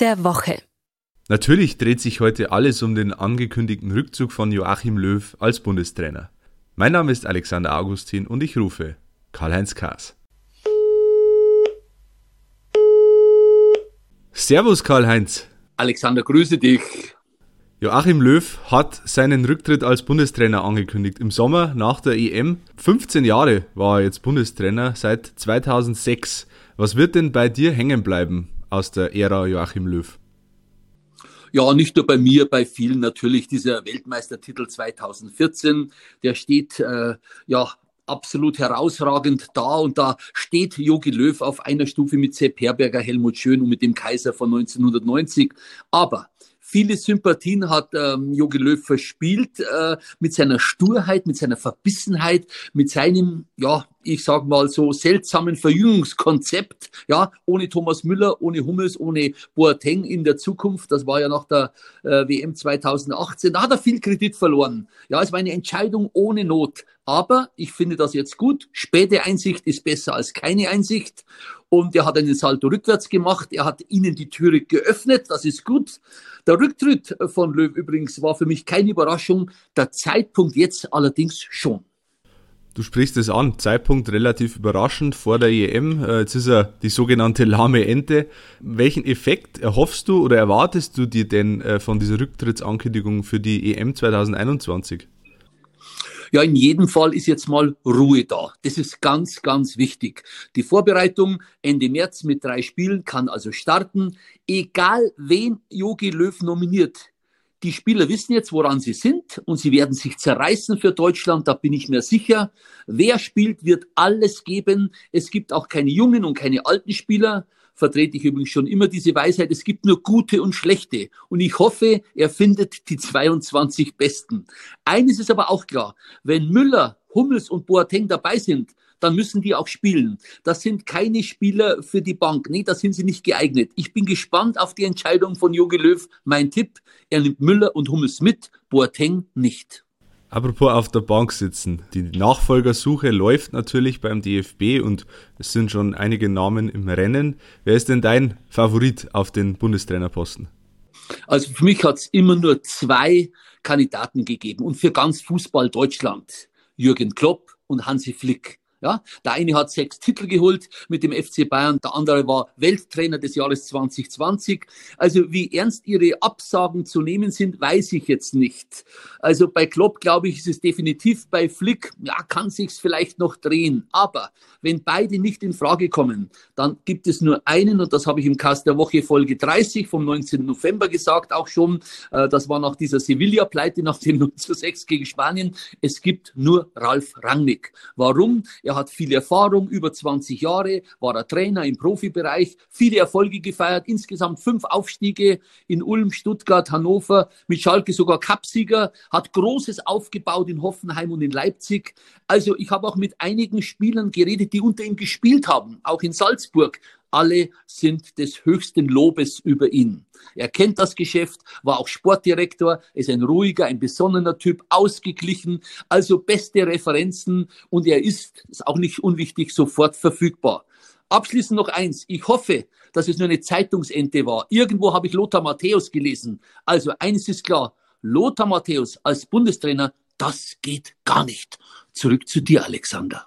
der Woche. Natürlich dreht sich heute alles um den angekündigten Rückzug von Joachim Löw als Bundestrainer. Mein Name ist Alexander Augustin und ich rufe Karl-Heinz Kaas. Servus Karl-Heinz. Alexander, grüße dich. Joachim Löw hat seinen Rücktritt als Bundestrainer angekündigt. Im Sommer nach der EM. 15 Jahre war er jetzt Bundestrainer seit 2006. Was wird denn bei dir hängen bleiben aus der Ära Joachim Löw? Ja, nicht nur bei mir, bei vielen natürlich. Dieser Weltmeistertitel 2014, der steht äh, ja absolut herausragend da und da steht Jogi Löw auf einer Stufe mit Sepp Herberger, Helmut Schön und mit dem Kaiser von 1990. Aber Viele Sympathien hat ähm, Jogi Löw verspielt äh, mit seiner Sturheit, mit seiner Verbissenheit, mit seinem, ja, ich sag mal so seltsamen Verjüngungskonzept, ja, ohne Thomas Müller, ohne Hummels, ohne Boateng in der Zukunft. Das war ja nach der äh, WM 2018. Da hat er viel Kredit verloren. Ja, es war eine Entscheidung ohne Not. Aber ich finde das jetzt gut. Späte Einsicht ist besser als keine Einsicht. Und er hat einen Salto rückwärts gemacht. Er hat ihnen die Türe geöffnet. Das ist gut. Der Rücktritt von Löw übrigens war für mich keine Überraschung. Der Zeitpunkt jetzt allerdings schon. Du sprichst es an, Zeitpunkt relativ überraschend vor der EM. Äh, jetzt ist er die sogenannte lahme Ente. Welchen Effekt erhoffst du oder erwartest du dir denn äh, von dieser Rücktrittsankündigung für die EM 2021? Ja, in jedem Fall ist jetzt mal Ruhe da. Das ist ganz, ganz wichtig. Die Vorbereitung Ende März mit drei Spielen kann also starten. Egal wen Jogi Löw nominiert. Die Spieler wissen jetzt, woran sie sind und sie werden sich zerreißen für Deutschland, da bin ich mir sicher. Wer spielt, wird alles geben. Es gibt auch keine jungen und keine alten Spieler vertrete ich übrigens schon immer diese Weisheit, es gibt nur gute und schlechte. Und ich hoffe, er findet die 22 Besten. Eines ist aber auch klar, wenn Müller, Hummels und Boateng dabei sind, dann müssen die auch spielen. Das sind keine Spieler für die Bank. Nee, da sind sie nicht geeignet. Ich bin gespannt auf die Entscheidung von Jogi Löw. Mein Tipp, er nimmt Müller und Hummels mit, Boateng nicht. Apropos auf der Bank sitzen. Die Nachfolgersuche läuft natürlich beim DFB und es sind schon einige Namen im Rennen. Wer ist denn dein Favorit auf den Bundestrainerposten? Also für mich hat es immer nur zwei Kandidaten gegeben und für ganz Fußball Deutschland. Jürgen Klopp und Hansi Flick. Ja, der eine hat sechs Titel geholt mit dem FC Bayern, der andere war Welttrainer des Jahres 2020. Also wie ernst ihre Absagen zu nehmen sind, weiß ich jetzt nicht. Also bei Klopp glaube ich, ist es definitiv. Bei Flick, ja, kann sich's vielleicht noch drehen. Aber wenn beide nicht in Frage kommen, dann gibt es nur einen und das habe ich im Cast der Woche Folge 30 vom 19. November gesagt, auch schon. Äh, das war nach dieser Sevilla-Pleite nach dem 0 zu 6 gegen Spanien. Es gibt nur Ralf Rangnick. Warum? Er hat viel Erfahrung, über 20 Jahre, war er Trainer im Profibereich, viele Erfolge gefeiert, insgesamt fünf Aufstiege in Ulm, Stuttgart, Hannover, mit Schalke sogar Cupsieger, hat Großes aufgebaut in Hoffenheim und in Leipzig. Also ich habe auch mit einigen Spielern geredet, die unter ihm gespielt haben, auch in Salzburg alle sind des höchsten Lobes über ihn. Er kennt das Geschäft, war auch Sportdirektor, ist ein ruhiger, ein besonnener Typ, ausgeglichen, also beste Referenzen und er ist, ist auch nicht unwichtig, sofort verfügbar. Abschließend noch eins. Ich hoffe, dass es nur eine Zeitungsente war. Irgendwo habe ich Lothar Matthäus gelesen. Also eines ist klar. Lothar Matthäus als Bundestrainer, das geht gar nicht. Zurück zu dir, Alexander.